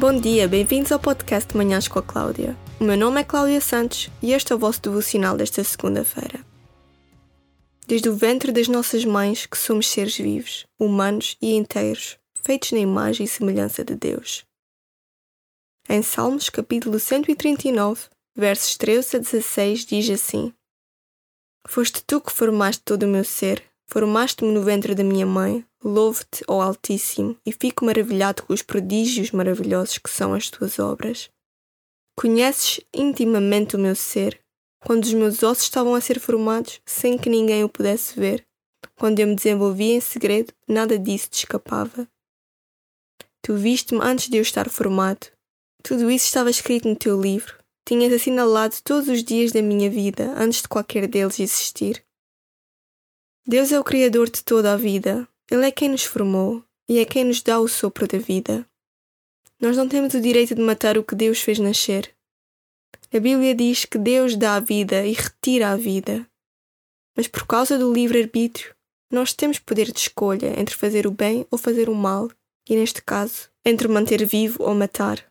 Bom dia, bem-vindos ao podcast Manhãs com a Cláudia. O meu nome é Cláudia Santos e este é o vosso devocional desta segunda-feira. Desde o ventre das nossas mães que somos seres vivos, humanos e inteiros, feitos na imagem e semelhança de Deus. Em Salmos capítulo 139, versos 13 a 16 diz assim: Foste tu que formaste todo o meu ser, formaste-me no ventre da minha mãe, louvo-te, ó Altíssimo, e fico maravilhado com os prodígios maravilhosos que são as tuas obras. Conheces intimamente o meu ser, quando os meus ossos estavam a ser formados sem que ninguém o pudesse ver. Quando eu me desenvolvia em segredo, nada disso te escapava. Tu viste-me antes de eu estar formado. Tudo isso estava escrito no teu livro. Tinhas assinalado todos os dias da minha vida antes de qualquer deles existir. Deus é o Criador de toda a vida. Ele é quem nos formou e é quem nos dá o sopro da vida. Nós não temos o direito de matar o que Deus fez nascer. A Bíblia diz que Deus dá a vida e retira a vida. Mas por causa do livre-arbítrio, nós temos poder de escolha entre fazer o bem ou fazer o mal, e neste caso, entre manter vivo ou matar.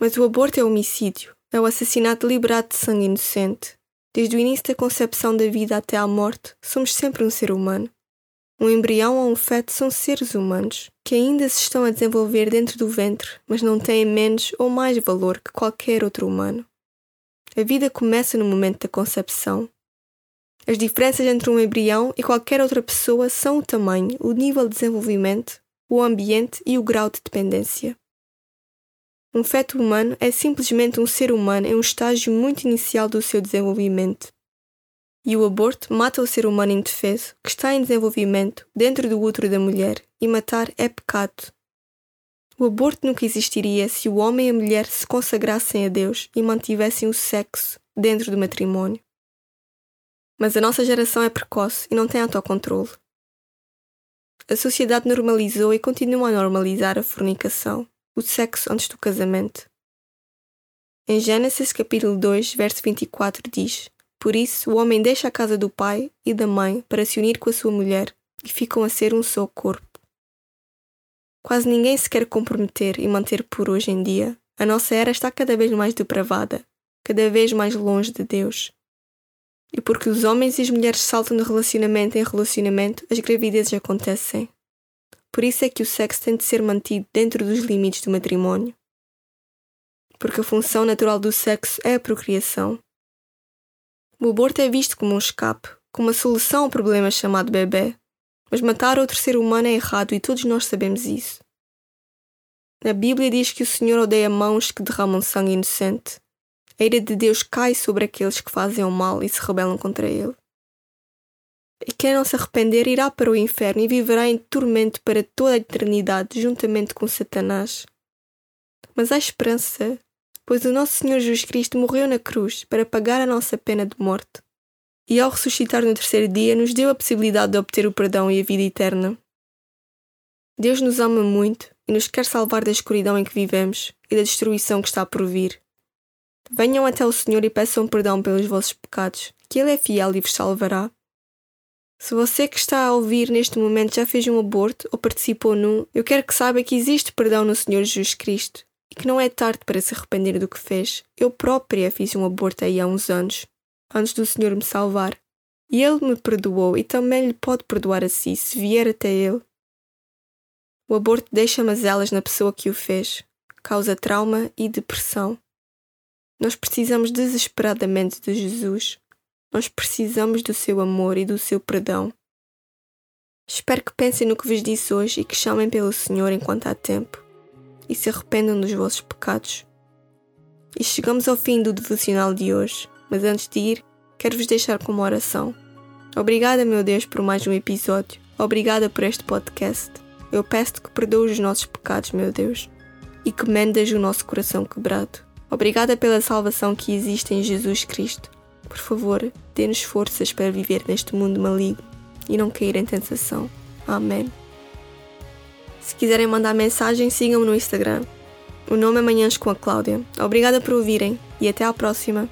Mas o aborto é homicídio, é o assassinato deliberado de sangue inocente. Desde o início da concepção da vida até à morte, somos sempre um ser humano. Um embrião ou um feto são seres humanos, que ainda se estão a desenvolver dentro do ventre, mas não têm menos ou mais valor que qualquer outro humano. A vida começa no momento da concepção. As diferenças entre um embrião e qualquer outra pessoa são o tamanho, o nível de desenvolvimento, o ambiente e o grau de dependência. Um feto humano é simplesmente um ser humano em um estágio muito inicial do seu desenvolvimento. E o aborto mata o ser humano indefeso que está em desenvolvimento dentro do útero da mulher, e matar é pecado. O aborto nunca existiria se o homem e a mulher se consagrassem a Deus e mantivessem o sexo dentro do matrimónio. Mas a nossa geração é precoce e não tem autocontrole. A sociedade normalizou e continua a normalizar a fornicação o sexo antes do casamento. Em Gênesis capítulo 2, verso 24 diz: Por isso o homem deixa a casa do pai e da mãe para se unir com a sua mulher e ficam a ser um só corpo. Quase ninguém se quer comprometer e manter por hoje em dia. A nossa era está cada vez mais depravada, cada vez mais longe de Deus. E porque os homens e as mulheres saltam de relacionamento em relacionamento, as gravidezes acontecem. Por isso é que o sexo tem de ser mantido dentro dos limites do matrimónio. Porque a função natural do sexo é a procriação. O aborto é visto como um escape, como uma solução ao problema chamado bebê. Mas matar outro ser humano é errado e todos nós sabemos isso. A Bíblia diz que o Senhor odeia mãos que derramam sangue inocente. A ira de Deus cai sobre aqueles que fazem o mal e se rebelam contra ele. E quem não se arrepender irá para o inferno e viverá em tormento para toda a eternidade, juntamente com Satanás. Mas há esperança, pois o nosso Senhor Jesus Cristo morreu na cruz para pagar a nossa pena de morte. E ao ressuscitar no terceiro dia, nos deu a possibilidade de obter o perdão e a vida eterna. Deus nos ama muito e nos quer salvar da escuridão em que vivemos e da destruição que está por vir. Venham até o Senhor e peçam perdão pelos vossos pecados, que Ele é fiel e vos salvará. Se você que está a ouvir neste momento já fez um aborto ou participou num, eu quero que saiba que existe perdão no Senhor Jesus Cristo e que não é tarde para se arrepender do que fez. Eu própria fiz um aborto aí há uns anos, antes do Senhor me salvar. E Ele me perdoou e também lhe pode perdoar a si, se vier até Ele. O aborto deixa mazelas na pessoa que o fez, causa trauma e depressão. Nós precisamos desesperadamente de Jesus. Nós precisamos do seu amor e do seu perdão. Espero que pensem no que vos disse hoje e que chamem pelo Senhor enquanto há tempo e se arrependam dos vossos pecados. E chegamos ao fim do devocional de hoje, mas antes de ir, quero vos deixar com uma oração. Obrigada, meu Deus, por mais um episódio. Obrigada por este podcast. Eu peço-te que perdoes os nossos pecados, meu Deus, e que mendas o nosso coração quebrado. Obrigada pela salvação que existe em Jesus Cristo. Por favor, dê-nos forças para viver neste mundo maligno e não cair em tentação. Amém. Se quiserem mandar mensagem, sigam-me no Instagram. O nome é Manhãs com a Cláudia. Obrigada por ouvirem e até à próxima.